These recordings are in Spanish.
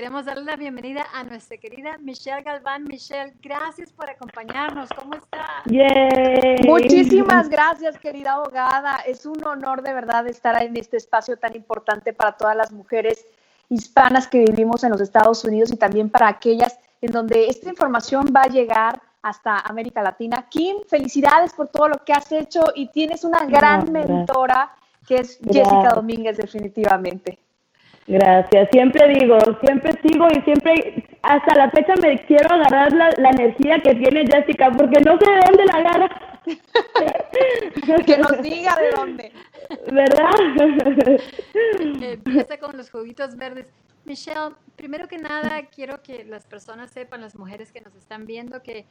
queremos darle la bienvenida a nuestra querida Michelle Galván. Michelle, gracias por acompañarnos. ¿Cómo está? Muchísimas gracias, querida abogada. Es un honor de verdad estar en este espacio tan importante para todas las mujeres hispanas que vivimos en los Estados Unidos y también para aquellas en donde esta información va a llegar hasta América Latina. Kim, felicidades por todo lo que has hecho y tienes una gran mentora que es Jessica Domínguez definitivamente. Gracias, siempre digo, siempre sigo y siempre, hasta la fecha me quiero agarrar la, energía que tiene Jessica, porque no sé de dónde la agarra. que nos diga de dónde. ¿Verdad? Empieza con los juguitos verdes. Michelle, primero que nada, quiero que las personas sepan, las mujeres que nos están viendo, que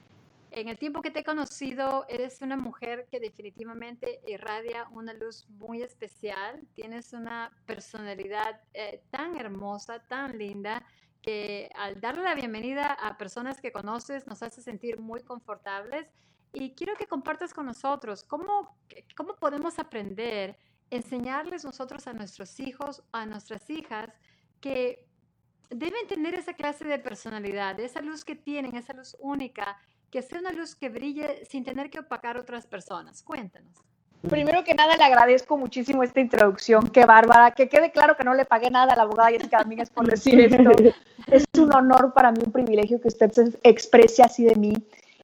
en el tiempo que te he conocido, eres una mujer que definitivamente irradia una luz muy especial. Tienes una personalidad eh, tan hermosa, tan linda, que al darle la bienvenida a personas que conoces nos hace sentir muy confortables. Y quiero que compartas con nosotros cómo, cómo podemos aprender, enseñarles nosotros a nuestros hijos, a nuestras hijas, que deben tener esa clase de personalidad, esa luz que tienen, esa luz única que sea una luz que brille sin tener que opacar a otras personas. Cuéntanos. Primero que nada, le agradezco muchísimo esta introducción. Qué bárbara. Que quede claro que no le pagué nada a la abogada Jessica Domínguez por decir esto. Es un honor para mí, un privilegio que usted se exprese así de mí.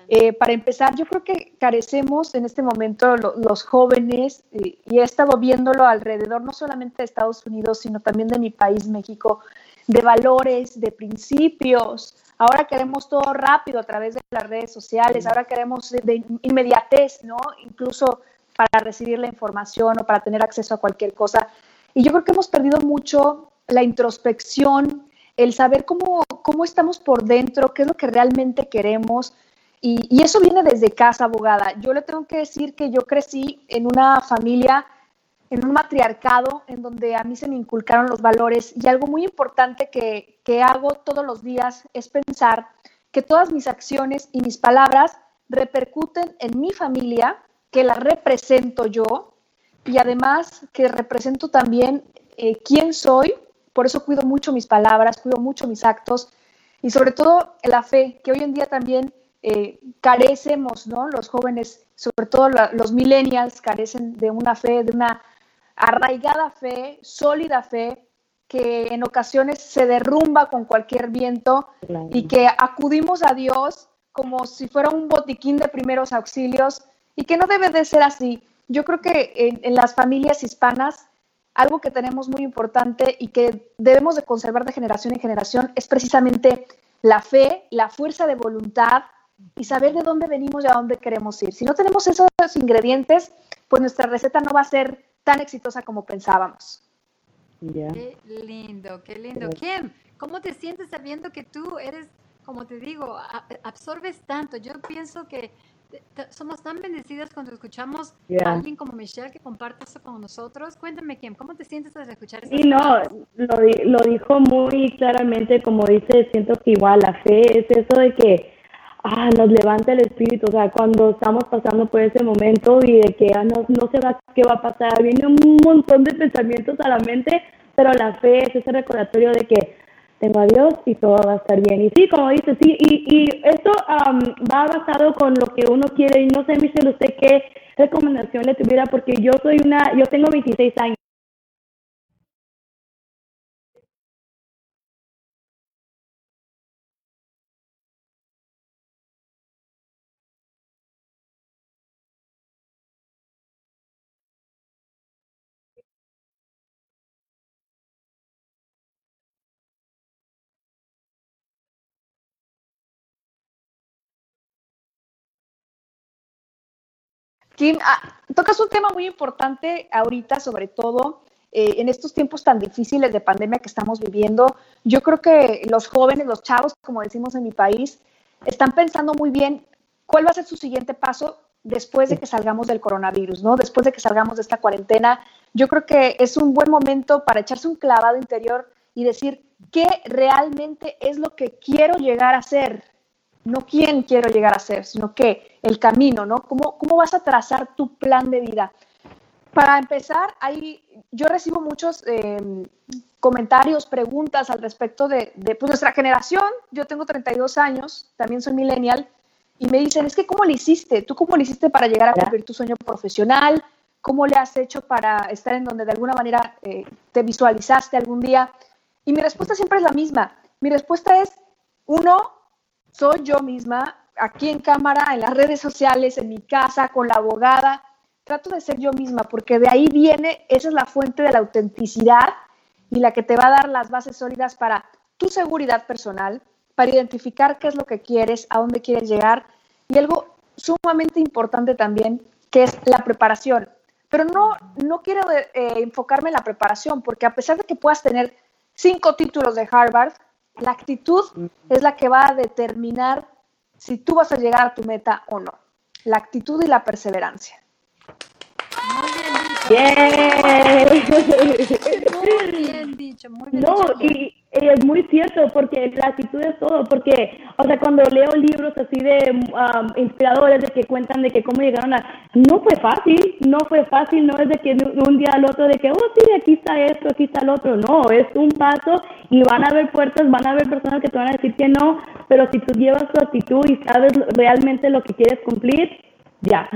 Eh, para empezar, yo creo que carecemos en este momento los jóvenes, eh, y he estado viéndolo alrededor, no solamente de Estados Unidos, sino también de mi país, México, de valores, de principios, Ahora queremos todo rápido a través de las redes sociales, ahora queremos de inmediatez, ¿no? Incluso para recibir la información o para tener acceso a cualquier cosa. Y yo creo que hemos perdido mucho la introspección, el saber cómo, cómo estamos por dentro, qué es lo que realmente queremos. Y, y, eso viene desde casa, abogada. Yo le tengo que decir que yo crecí en una familia en un matriarcado en donde a mí se me inculcaron los valores y algo muy importante que, que hago todos los días es pensar que todas mis acciones y mis palabras repercuten en mi familia, que la represento yo y además que represento también eh, quién soy, por eso cuido mucho mis palabras, cuido mucho mis actos y sobre todo la fe, que hoy en día también eh, carecemos, ¿no? Los jóvenes, sobre todo los millennials, carecen de una fe, de una arraigada fe, sólida fe, que en ocasiones se derrumba con cualquier viento y que acudimos a Dios como si fuera un botiquín de primeros auxilios y que no debe de ser así. Yo creo que en, las familias hispanas algo que tenemos muy importante y que debemos de conservar de generación en generación es precisamente la fe, la fuerza de voluntad y saber de dónde venimos y a dónde queremos ir. Si no tenemos esos ingredientes, pues nuestra receta no va a ser tan exitosa como pensábamos. Qué lindo, qué lindo. Kim, ¿cómo te sientes sabiendo que tú eres, como te digo, absorbes tanto? Yo pienso que somos tan bendecidas cuando escuchamos a alguien como Michelle que comparte eso con nosotros. Cuéntame, Kim, ¿cómo te sientes al escuchar eso? Sí, no, lo, lo dijo muy claramente, como dice, siento que igual la fe es eso de que ah, nos levanta el espíritu, o sea, cuando estamos pasando por ese momento y de que ah, no, no se va, qué va a pasar, viene un montón de pensamientos a la mente, pero la fe es ese recordatorio de que tengo a Dios y todo va a estar bien. Y sí, como dice, sí, y, y esto va basado con lo que uno quiere, y no sé, Michelle, usted qué recomendación le tuviera, porque yo soy una, yo tengo 26 años. Kim, ah, tocas un tema muy importante ahorita, sobre todo eh, en estos tiempos tan difíciles de pandemia que estamos viviendo. Yo creo que los jóvenes, los chavos, como decimos en mi país, están pensando muy bien cuál va a ser su siguiente paso después de que salgamos del coronavirus, ¿no? Después de que salgamos de esta cuarentena. Yo creo que es un buen momento para echarse un clavado interior y decir qué realmente es lo que quiero llegar a ser, no quién quiero llegar a ser, sino que el camino, ¿no? ¿Cómo, cómo vas a trazar tu plan de vida? para empezar, hay, yo recibo muchos em, comentarios, preguntas al respecto de, pues, nuestra generación. Yo tengo 32 años, también soy millennial, y me dicen, es que ¿cómo le hiciste? ¿Tú cómo le hiciste para llegar a cumplir tu sueño profesional? ¿Cómo le has hecho para estar en donde de alguna manera eh, te visualizaste algún día? Y mi respuesta siempre es la misma. Mi respuesta es, uno, soy yo misma, aquí en cámara, en las redes sociales, en mi casa, con la abogada. Trato de ser yo misma, porque de ahí viene, esa es la fuente de la autenticidad y la que te va a dar las bases sólidas para tu seguridad personal, para identificar qué es lo que quieres, a dónde quieres llegar y algo sumamente importante también, que es la preparación. Pero no, no quiero eh, enfocarme en la preparación, porque a pesar de que puedas tener cinco títulos de Harvard, la actitud es la que va a determinar si tú vas a llegar a tu meta o no. La actitud y la perseverancia. Muy bien dicho. Muy bien dicho, muy bien No, y, es muy cierto, porque la actitud es todo, porque, o sea, cuando leo libros así de um, inspiradores, de que cuentan de que cómo llegaron a... No fue fácil, no fue fácil, no es de que de un día al otro, de que, oh, sí, aquí está esto, aquí está el otro, no, es un paso y van a haber puertas, van a haber personas que te van a decir que no, pero si tú llevas tu actitud y sabes realmente lo que quieres cumplir, ya.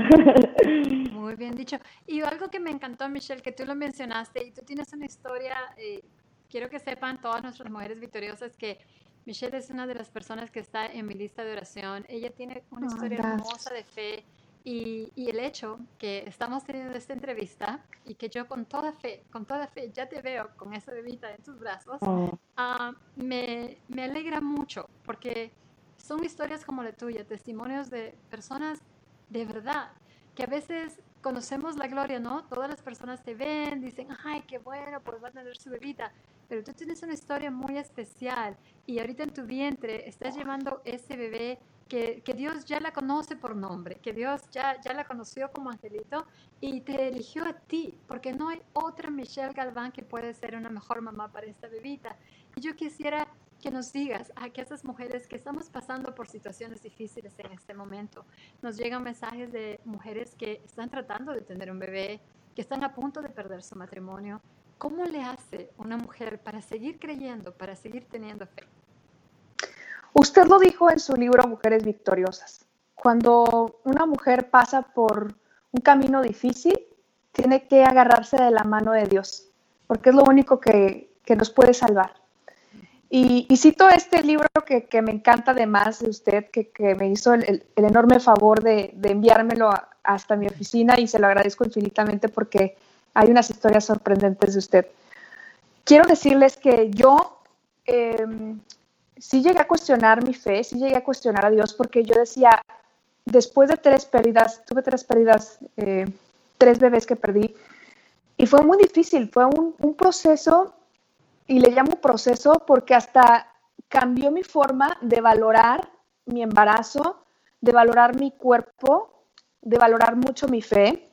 Muy bien dicho. Y algo que me encantó, Michelle, que tú lo mencionaste y tú tienes una historia, eh, quiero que sepan todas nuestras mujeres victoriosas que Michelle es una de las personas que está en mi lista de oración. Ella tiene una historia hermosa de fe y, y, el hecho que estamos teniendo esta entrevista y que yo con toda fe, con toda fe, ya te veo con esa bebita en tus brazos, oh. ah, me, me alegra mucho porque son historias como la tuya, testimonios de personas de verdad, que a veces conocemos la gloria, ¿no? Todas las personas te ven, dicen, ay, qué bueno, pues va a tener su bebita, pero tú tienes una historia muy especial y ahorita en tu vientre estás llevando ese bebé que, que, Dios ya la conoce por nombre, que Dios ya, ya la conoció como angelito y te eligió a ti, porque no hay otra Michelle Galván que puede ser una mejor mamá para esta bebita. Y yo quisiera que nos digas a que esas mujeres que estamos pasando por situaciones difíciles en este momento, nos llegan mensajes de mujeres que están tratando de tener un bebé, que están a punto de perder su matrimonio. ¿Cómo le hace una mujer para seguir creyendo, para seguir teniendo fe? Usted lo dijo en su libro Mujeres Victoriosas. Cuando una mujer pasa por un camino difícil, tiene que agarrarse de la mano de Dios, porque es lo único que, que nos puede salvar. Y, cito este libro que, me encanta además de usted, que, me hizo el, enorme favor de, enviármelo hasta mi oficina y se lo agradezco infinitamente porque hay unas historias sorprendentes de usted. Quiero decirles que yo em, sí llegué a cuestionar mi fe, sí llegué a cuestionar a Dios porque yo decía, después de tres pérdidas, tuve tres pérdidas, eh, tres bebés que perdí, y fue muy difícil, fue un, un proceso y le llamo proceso porque hasta cambió mi forma de valorar mi embarazo, de valorar mi cuerpo, de valorar mucho mi fe.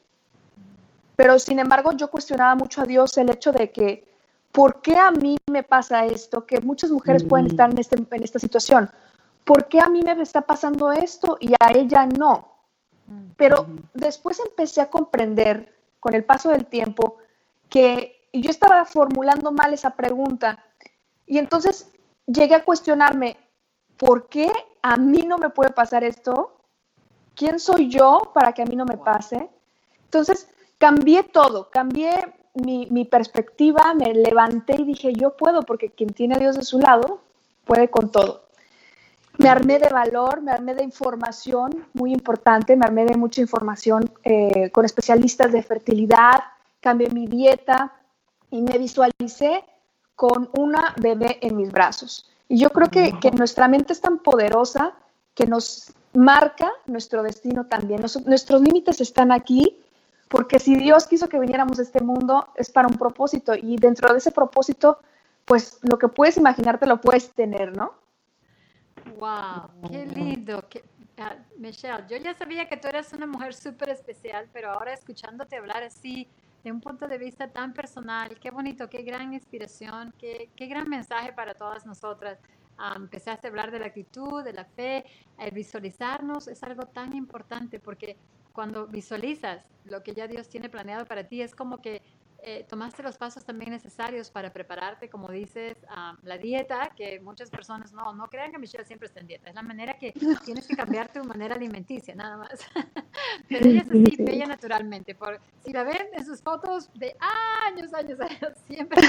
Pero sin embargo yo cuestionaba mucho a Dios el hecho de que, ¿por qué a mí me pasa esto? Que muchas mujeres pueden estar en, este, en esta situación. ¿Por qué a mí me está pasando esto y a ella no? Pero después empecé a comprender con el paso del tiempo que y yo estaba formulando mal esa pregunta. Y entonces llegué a cuestionarme, ¿por qué a mí no me puede pasar esto? ¿Quién soy yo para que a mí no me pase? Entonces cambié todo, cambié mi, mi, perspectiva, me levanté y dije, yo puedo, porque quien tiene a Dios de su lado puede con todo. Me armé de valor, me armé de información muy importante, me armé de mucha información eh, con especialistas de fertilidad, cambié mi dieta, y me visualicé con una bebé en mis brazos. Y yo creo que, que nuestra mente es tan poderosa que nos marca nuestro destino también. nuestros límites están aquí porque si Dios quiso que viniéramos a este mundo es para un propósito y dentro de ese propósito, pues lo que puedes imaginarte lo puedes tener, ¿no? ¡Wow! ¡Qué lindo! Ah, Michelle, yo ya sabía que tú eras una mujer súper especial, pero ahora escuchándote hablar así, de un punto de vista tan personal. Qué bonito, qué gran inspiración, qué, qué gran mensaje para todas nosotras. empezaste a hablar de la actitud, de la fe, el visualizarnos es algo tan importante porque cuando visualizas lo que ya Dios tiene planeado para ti, es como que eh, tomaste los pasos también necesarios para prepararte, como dices, a la dieta, que muchas personas no, no crean que Michelle siempre está en dieta, es la manera que tienes que cambiar tu manera alimenticia, nada más. Pero ella es así, bella naturalmente, por, si la ven en sus fotos de años, años, años, siempre,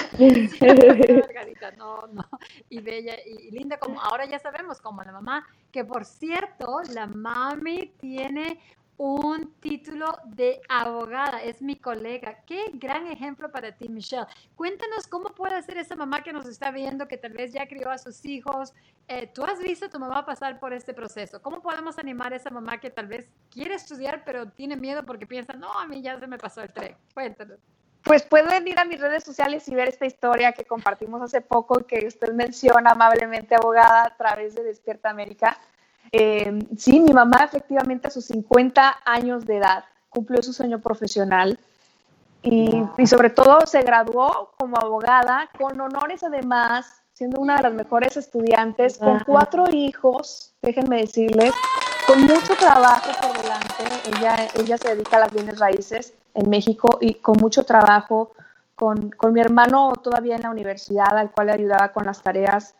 siempre no, no, y bella y, y linda como ahora ya sabemos, como la mamá, que por cierto, la mami tiene un título de abogada, es mi colega. Qué gran ejemplo para ti, Michelle. Cuéntanos cómo puede ser esa mamá que nos está viendo, que tal vez ya crió a sus hijos. Eh, Tú has visto a tu mamá pasar por este proceso. ¿Cómo podemos animar a esa mamá que tal vez quiere estudiar, pero tiene miedo porque piensa, no, a mí ya se me pasó el tren? Cuéntanos. Pues pueden ir a mis redes sociales y ver esta historia que compartimos hace poco, que usted menciona amablemente, abogada, a través de Despierta América. Eh, sí, mi mamá efectivamente a sus 50 años de edad cumplió su sueño profesional y, y, sobre todo se graduó como abogada con honores además, siendo una de las mejores estudiantes, con cuatro hijos, déjenme decirles, con mucho trabajo por delante. Ella, ella se dedica a las bienes raíces en México y con mucho trabajo con, con mi hermano todavía en la universidad, al cual le ayudaba con las tareas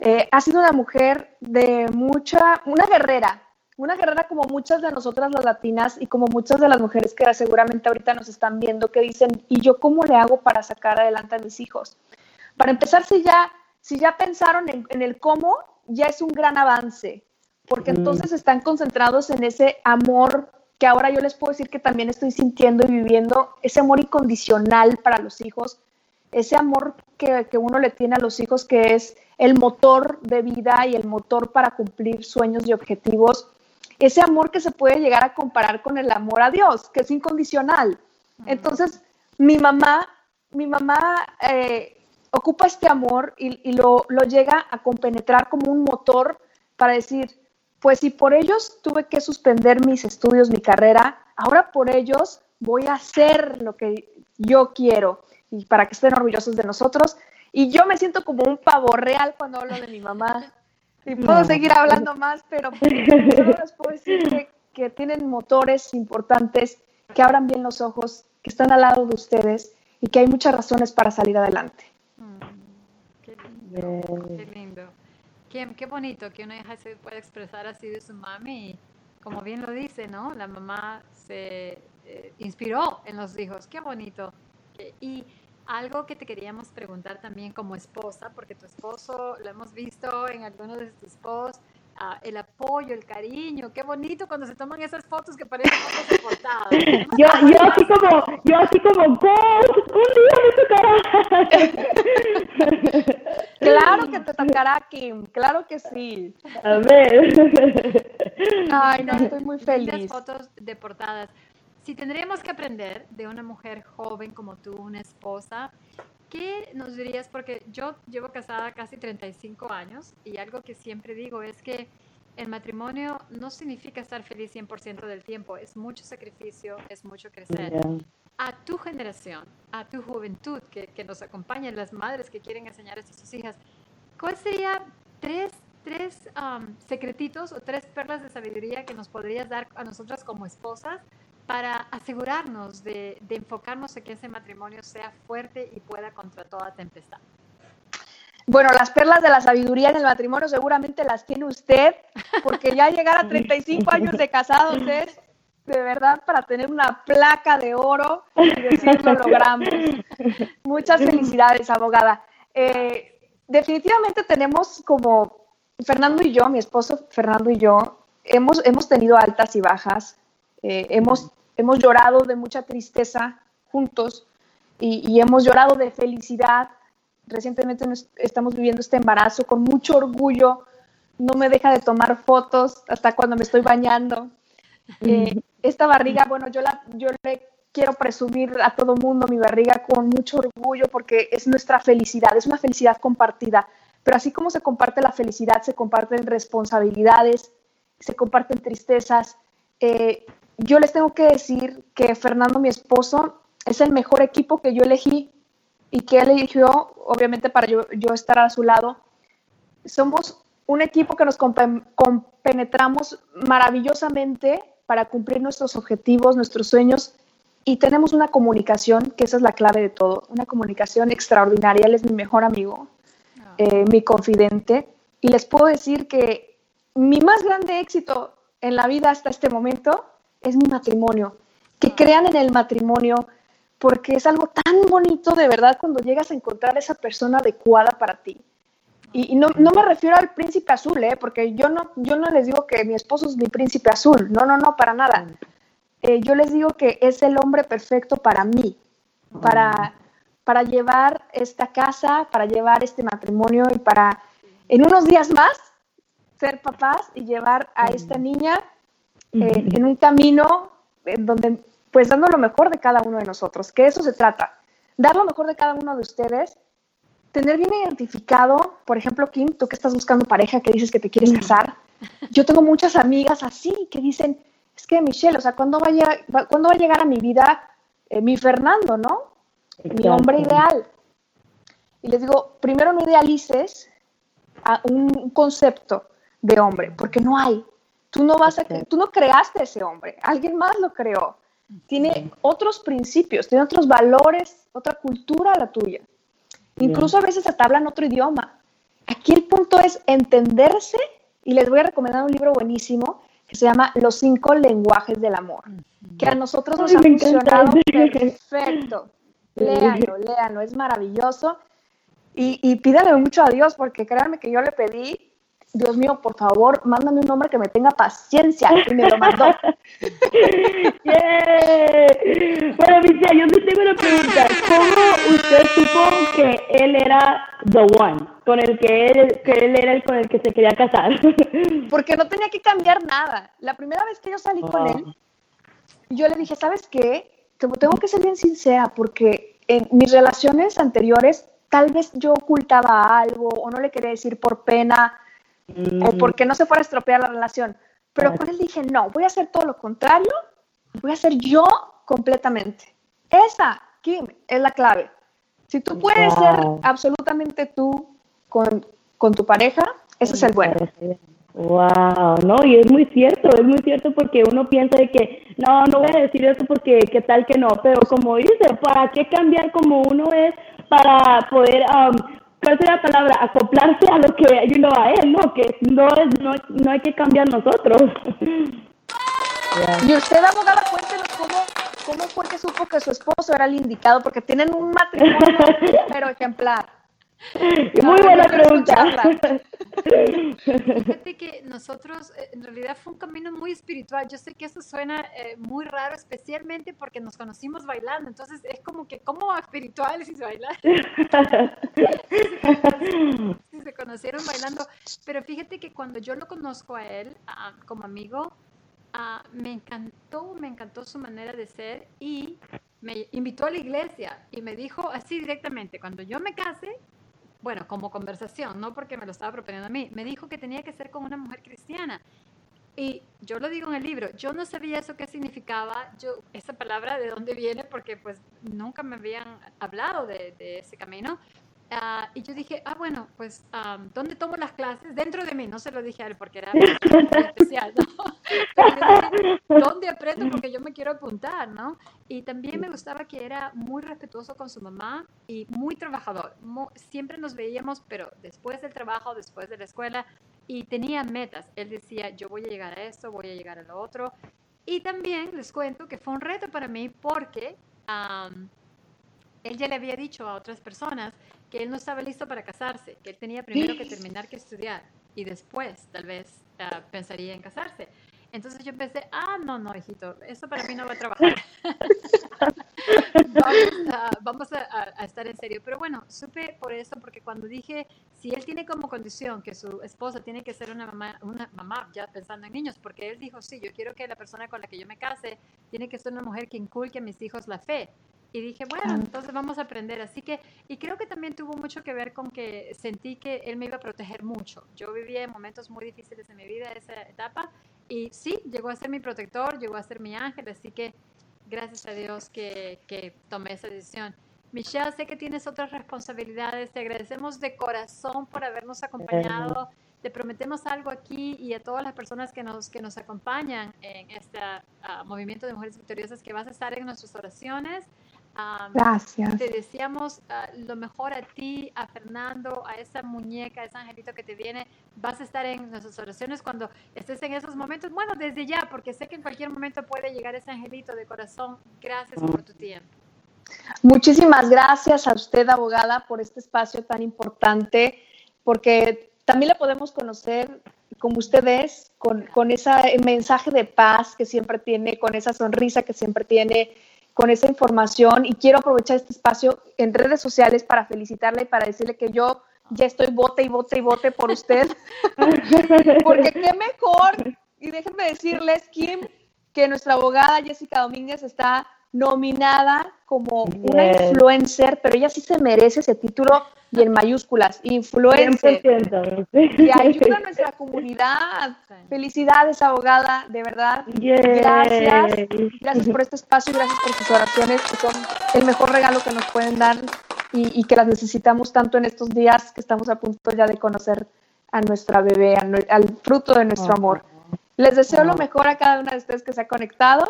eh, ha sido una mujer de mucha, una guerrera, una guerrera como muchas de nosotras las latinas y como muchas de las mujeres que seguramente ahorita nos están viendo que dicen, ¿y yo cómo le hago para sacar adelante a mis hijos? Para empezar, si ya, si ya pensaron en, en el cómo, ya es un gran avance, porque mm. entonces están concentrados en ese amor que ahora yo les puedo decir que también estoy sintiendo y viviendo, ese amor incondicional para los hijos, ese amor que, que uno le tiene a los hijos que es el motor de vida y el motor para cumplir sueños y objetivos, ese amor que se puede llegar a comparar con el amor a Dios, que es incondicional. Entonces, mi mamá, mi mamá eh, ocupa este amor y, lo, lo, llega a compenetrar como un motor para decir, pues si por ellos tuve que suspender mis estudios, mi carrera, ahora por ellos voy a hacer lo que yo quiero y para que estén orgullosos de nosotros y yo me siento como un pavo real cuando hablo de mi mamá. Y puedo seguir hablando más, pero les puedo decir que, tienen motores importantes, que abran bien los ojos, que están al lado de ustedes y que hay muchas razones para salir adelante. Mm, qué lindo. Qué lindo. Qué, bonito que una hija se pueda expresar así de su mami. Y como bien lo dice, ¿no? La mamá se eh, inspiró en los hijos. Qué bonito. Y algo que te queríamos preguntar también como esposa, porque tu esposo lo hemos visto en algunos de tus posts, uh, el apoyo, el cariño, qué bonito cuando se toman esas fotos que parecen fotos de portada. yo, yo así como, yo así como, un día me tocará. claro que te tocará, Kim, claro que sí. A ver. Ay, no, estoy muy feliz. fotos de portadas. Si tendríamos que aprender de una mujer joven como tú, una esposa, ¿qué nos dirías? Porque yo llevo casada casi 35 años y algo que siempre digo es que el matrimonio no significa estar feliz 100% del tiempo, es mucho sacrificio, es mucho crecer. A tu generación, a tu juventud que, que nos acompaña, las madres que quieren enseñar a sus hijas, ¿cuál sería tres, tres um, secretitos o tres perlas de sabiduría que nos podrías dar a nosotras como esposas para asegurarnos de, enfocarnos en que ese matrimonio sea fuerte y pueda contra toda tempestad. Bueno, las perlas de la sabiduría en el matrimonio seguramente las tiene usted, porque ya llegar a 35 años de casados es de verdad para tener una placa de oro y decir lo logramos. Muchas felicidades, abogada. Eh, definitivamente tenemos como Fernando y yo, mi esposo Fernando y yo, hemos, hemos tenido altas y bajas, eh, hemos hemos llorado de mucha tristeza juntos y, hemos llorado de felicidad. Recientemente estamos viviendo este embarazo con mucho orgullo. No me deja de tomar fotos hasta cuando me estoy bañando. Eh, esta barriga, bueno, yo, la, yo le quiero presumir a todo mundo mi barriga con mucho orgullo porque es nuestra felicidad, es una felicidad compartida. Pero así como se comparte la felicidad, se comparten responsabilidades, se comparten tristezas. Eh, yo les tengo que decir que Fernando, mi esposo, es el mejor equipo que yo elegí y que él eligió, obviamente, para yo, estar a su lado. somos un equipo que nos compenetramos maravillosamente para cumplir nuestros objetivos, nuestros sueños y tenemos una comunicación, que esa es la clave de todo, una comunicación extraordinaria. Él es mi mejor amigo, ah. eh, mi confidente y les puedo decir que mi más grande éxito en la vida hasta este momento es mi matrimonio. Que crean en el matrimonio, porque es algo tan bonito de verdad cuando llegas a encontrar esa persona adecuada para ti. Y, no, no, me refiero al príncipe azul, ¿eh? porque yo no, yo no les digo que mi esposo es mi príncipe azul, no, no, no, para nada. Eh, yo les digo que es el hombre perfecto para mí, para, para llevar esta casa, para llevar este matrimonio y para en unos días más ser papás y llevar a esta niña eh, en un camino en donde pues dando lo mejor de cada uno de nosotros, que eso se trata, dar lo mejor de cada uno de ustedes, tener bien identificado, por ejemplo, Kim, tú que estás buscando pareja, que dices que te quieres casar, yo tengo muchas amigas así que dicen, es que Michelle, o sea, ¿cuándo va a llegar, ¿cuándo va a, llegar a mi vida eh, mi Fernando, no? Mi hombre ideal. Y les digo, primero no idealices a un concepto de hombre, porque no hay. Tú no vas a, tú no creaste ese hombre, alguien más lo creó. Tiene otros principios, tiene otros valores, otra cultura la tuya. Incluso a veces hasta hablan otro idioma. Aquí el punto es entenderse y les voy a recomendar un libro buenísimo que se llama Los cinco lenguajes del amor, que a nosotros nos ha funcionado perfecto. Léanlo, léanlo, es maravilloso. Y, y pídale mucho a Dios, porque créanme que yo le pedí, Dios mío, por favor, mándame un hombre que me tenga paciencia, y me lo mandó. Bueno, Michelle, yo te tengo una pregunta. ¿Cómo usted supo que él era the one, con el que él, que él era el con el que se quería casar? Porque no tenía que cambiar nada. La primera vez que yo salí con él, yo le dije, ¿sabes qué? Tengo que ser bien sincera, porque en mis relaciones anteriores tal vez yo ocultaba algo o no le quería decir por pena o mm. porque no se fuera a estropear la relación. Pero con él dije, no, voy a hacer todo lo contrario, voy a ser yo completamente. Esa, Kim, es la clave. Si tú puedes ser absolutamente tú con, con tu pareja, ese es el bueno. Wow, no, y es muy cierto, es muy cierto porque uno piensa de que no, no voy a decir eso porque qué tal que no, pero como dice, ¿para qué cambiar como uno es para poder, um, ¿cuál será la palabra? Acoplarse a lo que uno a él, ¿no? Que no, es, no, no hay que cambiar nosotros. Y usted, abogada, cuéntenos cómo, cómo fue que supo que su esposo era el indicado, porque tienen un matrimonio pero ejemplar. Muy buena pregunta. Fíjate que nosotros, en realidad fue un camino muy espiritual. Yo sé que eso suena eh, muy raro, especialmente porque nos conocimos bailando. Entonces es como que, ¿cómo espiritual si se bailar? si se conocieron bailando. Pero fíjate que cuando yo lo conozco a él como amigo, me encantó, me encantó su manera de ser y me invitó a la iglesia y me dijo así directamente, cuando yo me case, bueno, como conversación, no porque me lo estaba proponiendo a mí, me dijo que tenía que ser con una mujer cristiana. Y yo lo digo en el libro, yo no sabía eso qué significaba, yo, esa palabra de dónde viene, porque pues nunca me habían hablado de, de ese camino, Ah, y yo dije, ah, bueno, pues, ¿dónde tomo las clases? Dentro de mí, no se lo dije a él porque era especial, ¿no? ¿dónde aprendo? Porque yo me quiero apuntar, ¿no? Y también me gustaba que era muy respetuoso con su mamá y muy trabajador. siempre nos veíamos, pero después del trabajo, después de la escuela, y tenía metas. Él decía, yo voy a llegar a esto, voy a llegar a lo otro. Y también les cuento que fue un reto para mí porque él ya le había dicho a otras personas que él no estaba listo para casarse, que él tenía primero que terminar que estudiar y después tal vez ah, pensaría en casarse. Entonces yo pensé, ah, no, no, hijito, eso para mí no va a trabajar. vamos, a, estar en serio. Pero bueno, supe por eso, porque cuando dije, si él tiene como condición que su esposa tiene que ser una mamá, una mamá, ya pensando en niños, porque él dijo, sí, yo quiero que la persona con la que yo me case tiene que ser una mujer que inculque a mis hijos la fe. Y dije, bueno, entonces vamos a aprender. Así que, y creo que también tuvo mucho que ver con que sentí que él me iba a proteger mucho. Yo vivía en momentos muy difíciles de mi vida, esa etapa, y sí, llegó a ser mi protector, llegó a ser mi ángel, así que gracias a Dios que, que tomé esa decisión. Michelle, sé que tienes otras responsabilidades. Te agradecemos de corazón por habernos acompañado. Te prometemos algo aquí y a todas las personas que nos, que nos acompañan en este ah, movimiento de mujeres victoriosas que vas a estar en nuestras oraciones. Gracias. Te deseamos ah, lo mejor a ti, a Fernando, a esa muñeca, a ese angelito que te viene. Vas a estar en nuestras oraciones cuando estés en esos momentos. Bueno, desde ya, porque sé que en cualquier momento puede llegar ese angelito de corazón. Gracias por tu tiempo. Muchísimas gracias a usted, abogada, por este espacio tan importante, porque también la podemos conocer como usted es, con, con ese mensaje de paz que siempre tiene, con esa sonrisa que siempre tiene, con esa información y quiero aprovechar este espacio en redes sociales para felicitarla y para decirle que yo ya estoy bote y bote y bote por usted. Porque qué mejor, y déjenme decirles, Kim, que nuestra abogada Jessica Domínguez está nominada como una influencer, pero ella sí se merece ese título y en mayúsculas, influencer. Y ayuda a nuestra comunidad. Felicidades, abogada, de verdad. Gracias. Gracias por este espacio y gracias por sus oraciones, que son el mejor regalo que nos pueden dar y, que las necesitamos tanto en estos días que estamos a punto ya de conocer a nuestra bebé, al fruto de nuestro amor. Les deseo lo mejor a cada una de ustedes que se ha conectado.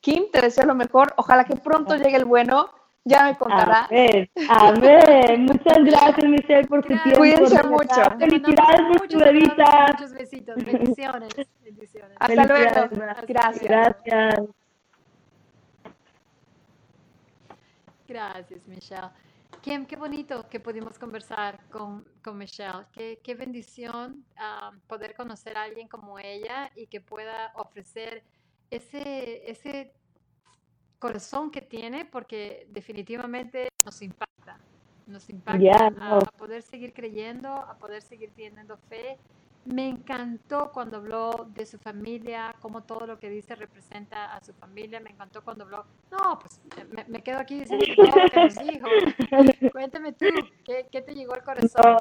Kim, te deseo lo mejor. Ojalá que pronto llegue el bueno ya me contará. Amén. Amén. Muchas gracias, Michelle, por tu tiempo. Cuídense mucho. Felicidades por tu bebita. Muchos besitos. Bendiciones. Bendiciones. Hasta luego. Gracias. Gracias. Gracias, Michelle. Kim, qué bonito que pudimos conversar con, con Michelle. Qué, qué bendición ah, poder conocer a alguien como ella y que pueda ofrecer ese, ese corazón que tiene porque definitivamente nos impacta, nos impacta a, poder seguir creyendo, a poder seguir teniendo fe. Me encantó cuando habló de su familia, cómo todo lo que dice representa a su familia. Me encantó cuando habló, no, pues me, quedo aquí diciendo que nos dijo. Cuéntame tú, ¿qué, ¿qué te llegó al corazón?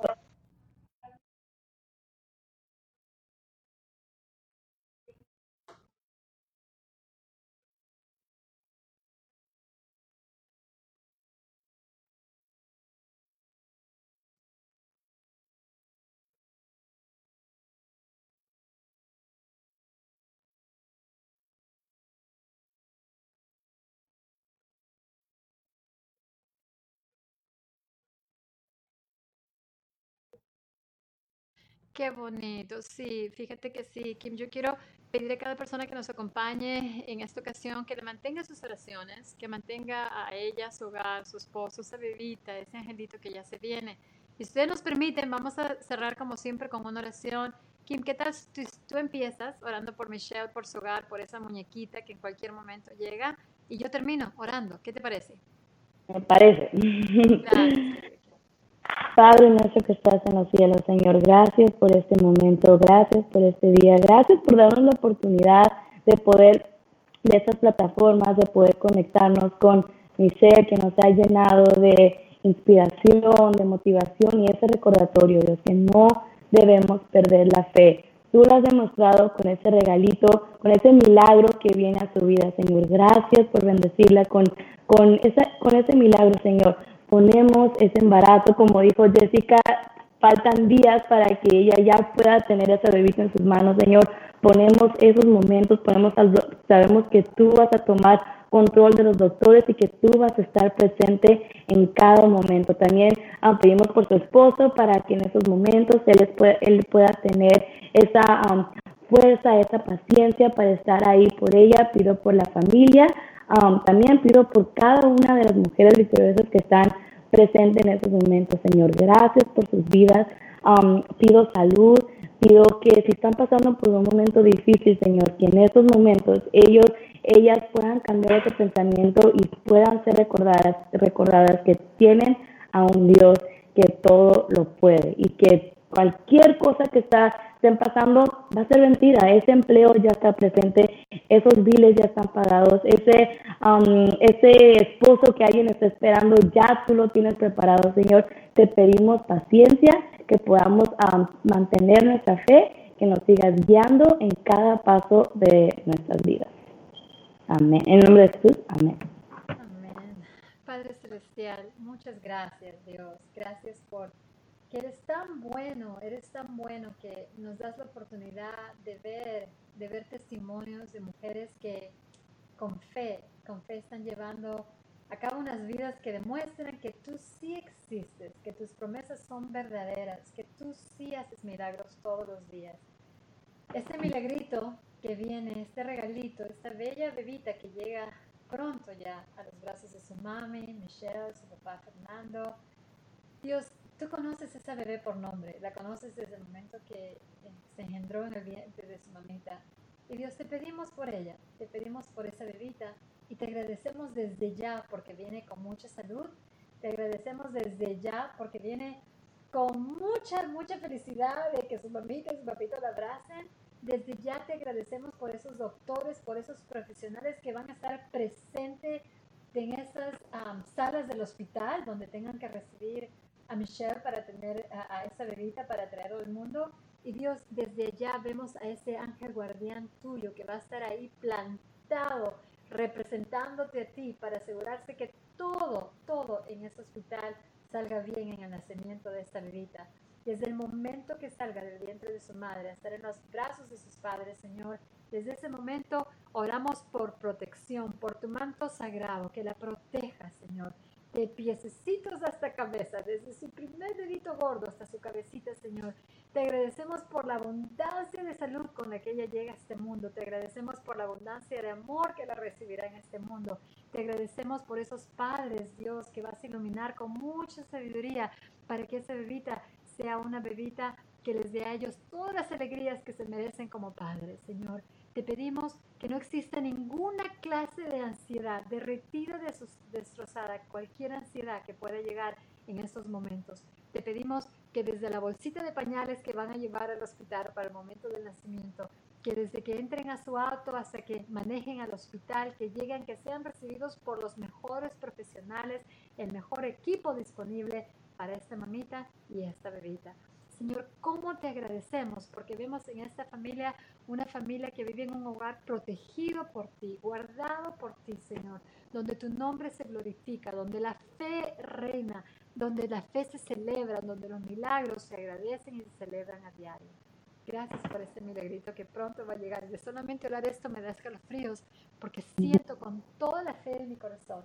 Qué bonito, sí, fíjate que sí, Kim, yo quiero pedirle a cada persona que nos acompañe en esta ocasión que le mantenga sus oraciones, que mantenga a ella, su hogar, su esposo, esa bebita, ese angelito que ya se viene. Y si ustedes nos permiten, vamos a cerrar como siempre con una oración. Kim, ¿qué tal tú, tú empiezas orando por Michelle, por su hogar, por esa muñequita que en cualquier momento llega? Y yo termino orando. ¿Qué te parece? Me parece. Gracias. Padre nuestro que estás en los cielos, Señor, gracias por este momento, gracias por este día, gracias por darnos la oportunidad de poder, de estas plataformas, de poder conectarnos con mi ser que nos ha llenado de inspiración, de motivación y ese recordatorio, Dios, que no debemos perder la fe. Tú lo has demostrado con ese regalito, con ese milagro que viene a su vida, Señor. Gracias por bendecirla con, con, esa, con ese milagro, Señor ponemos ese embarazo, como dijo Jessica, faltan días para que ella ya pueda tener ese bebito en sus manos, Señor. Ponemos esos momentos, ponemos sabemos que tú vas a tomar control de los doctores y que tú vas a estar presente en cada momento. También ah, pedimos por su esposo para que en esos momentos él, pueda, él pueda tener esa fuerza, esa paciencia para estar ahí por ella. Pido por la familia, Um, también pido por cada una de las mujeres victoriosas que están presentes en estos momentos, Señor. Gracias por sus vidas. Um, pido salud, pido que si están pasando por un momento difícil, Señor, que en estos momentos ellos, ellas puedan cambiar ese pensamiento y puedan ser recordadas, recordadas que tienen a un Dios que todo lo puede y que cualquier cosa que está estén pasando va a ser mentira. Ese empleo ya está presente, esos biles ya están pagados, ese, um, ese esposo que alguien está esperando, ya tú lo tienes preparado, Señor. Te pedimos paciencia, que podamos um, mantener nuestra fe, que nos sigas guiando en cada paso de nuestras vidas. Amén. En nombre de Jesús, amén. Amén. Padre Celestial, muchas gracias Dios. Gracias por que eres tan bueno, eres tan bueno que nos das la oportunidad de ver, de ver testimonios de mujeres que con fe, con fe están llevando a cabo unas vidas que demuestran que tú sí existes, que tus promesas son verdaderas, que tú sí haces milagros todos los días. Este milagrito que viene, este regalito, esta bella bebita que llega pronto ya a los brazos de su mami, Michelle, su papá Fernando. Dios, tú conoces a esa bebé por nombre, la conoces desde el momento que eh, se engendró en el vientre de su mamita. Y Dios, te pedimos por ella, te pedimos por esa bebita y te agradecemos desde ya porque viene con mucha salud, te agradecemos desde ya porque viene con mucha, mucha felicidad de que su mamita y su papito la abracen. Desde ya te agradecemos por esos doctores, por esos profesionales que van a estar presentes en esas salas del hospital donde tengan que recibir a Michelle para tener a, esa bebita para traerlo al mundo. Y Dios, desde ya vemos a ese ángel guardián tuyo que va a estar ahí plantado, representándote a ti para asegurarse que todo, todo en ese hospital salga bien en el nacimiento de esta bebita desde el momento que salga del vientre de su madre, a estar en los brazos de sus padres, Señor. Desde ese momento oramos por protección, por tu manto sagrado, que la proteja, Señor, de piececitos hasta cabeza, desde su primer dedito gordo hasta su cabecita, Señor. Te agradecemos por la abundancia de salud con la que ella llega a este mundo. Te agradecemos por la abundancia de amor que la recibirá en este mundo. Te agradecemos por esos padres, Dios, que vas a iluminar con mucha sabiduría para que esa bebita sea una bebita que les dé a ellos todas las alegrías que se merecen como padres, Señor. Te pedimos que no exista ninguna clase de ansiedad, de retiro de sus, destrozada, cualquier ansiedad que pueda llegar en estos momentos. Te pedimos que desde la bolsita de pañales que van a llevar al hospital para el momento del nacimiento, que desde que entren a su auto hasta que manejen al hospital, que lleguen, que sean recibidos por los mejores profesionales, el mejor equipo disponible para esta mamita y esta bebita. Señor, ¿cómo te agradecemos? Porque vemos en esta familia una familia que vive en un hogar protegido por ti, guardado por ti, Señor, donde tu nombre se glorifica, donde la fe reina, donde la fe se celebra, donde los milagros se agradecen y se celebran a diario. Gracias por este milagrito que pronto va a llegar. De solamente hablar esto me da escalofríos, porque siento con toda la fe en mi corazón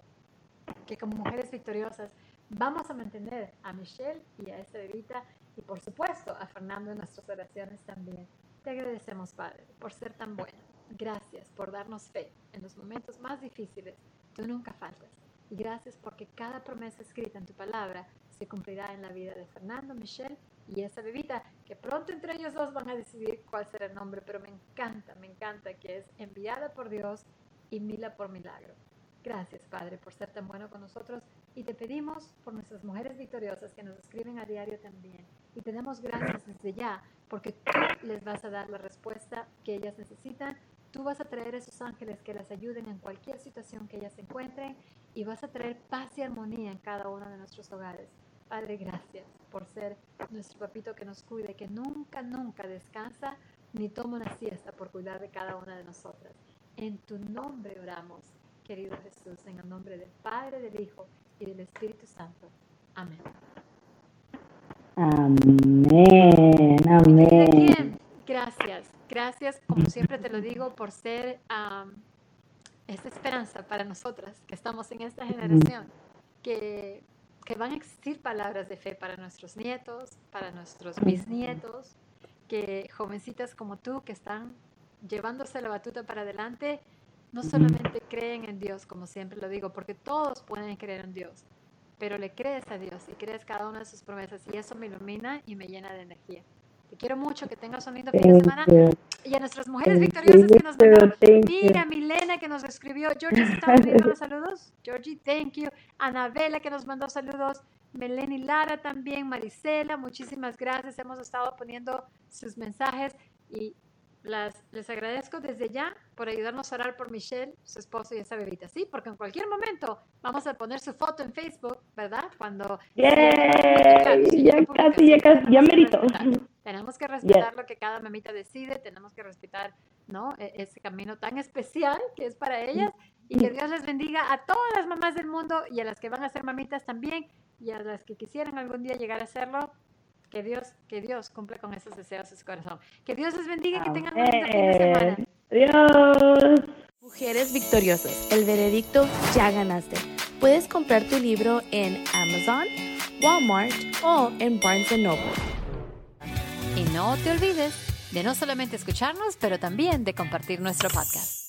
que como mujeres victoriosas Vamos a mantener a Michelle y a esta bebita y por supuesto a Fernando en nuestras oraciones también. Te agradecemos, Padre, por ser tan bueno. Gracias por darnos fe en los momentos más difíciles. Tú nunca faltas. Y gracias porque cada promesa escrita en tu palabra se cumplirá en la vida de Fernando, Michelle y esa bebita, que pronto entre ellos dos van a decidir cuál será el nombre, pero me encanta, me encanta que es enviada por Dios y mila por milagro. Gracias, Padre, por ser tan bueno con nosotros y te pedimos por nuestras mujeres victoriosas que nos escriben a diario también. Y te damos gracias desde ya porque tú les vas a dar la respuesta que ellas necesitan. Tú vas a traer esos ángeles que las ayuden en cualquier situación que ellas encuentren y vas a traer paz y armonía en cada uno de nuestros hogares. Padre, gracias por ser nuestro papito que nos cuide, que nunca, nunca descansa ni toma una siesta por cuidar de cada una de nosotras. En tu nombre oramos querido Jesús, en el nombre del Padre, del Hijo y del Espíritu Santo. Amén. Amén, amén. Gracias, gracias, como siempre te lo digo, por ser esta esperanza para nosotras que estamos en esta generación, que, que van a existir palabras de fe para nuestros nietos, para nuestros bisnietos, que jovencitas como tú que están llevándose la batuta para adelante, no solamente creen en Dios, como siempre lo digo, porque todos pueden creer en Dios, pero le crees a Dios y crees cada una de sus promesas y eso me ilumina y me llena de energía. Te quiero mucho, que tengas un lindo fin de semana. Y a nuestras mujeres victoriosas que nos mandaron. Mira, Milena que nos escribió. Georgie, ¿se están viendo los saludos? Georgie, thank you. Anabela que nos mandó saludos. Meleni Lara también. Marisela, muchísimas gracias. Hemos estado poniendo sus mensajes y las, les agradezco desde ya por ayudarnos a orar por Michelle, su esposo y esa bebita, ¿sí? Porque en cualquier momento vamos a poner su foto en Facebook, ¿verdad? Cuando... ya casi, ya casi, ya merito. Tenemos que respetar lo que cada mamita decide, tenemos que respetar, ¿no? E, ese camino tan especial que es para ellas Y que Dios les bendiga a todas las mamás del mundo y a las que van a ser mamitas también y a las que quisieran algún día llegar a serlo. Que Dios, que Dios cumple con esos deseos en su corazón. Que Dios les bendiga y que tengan un fin de semana. Adiós. Mujeres Victoriosas, el veredicto ya ganaste. Puedes comprar tu libro en Amazon, Walmart o en Barnes Noble. Y no te olvides de no solamente escucharnos, pero también de compartir nuestro podcast.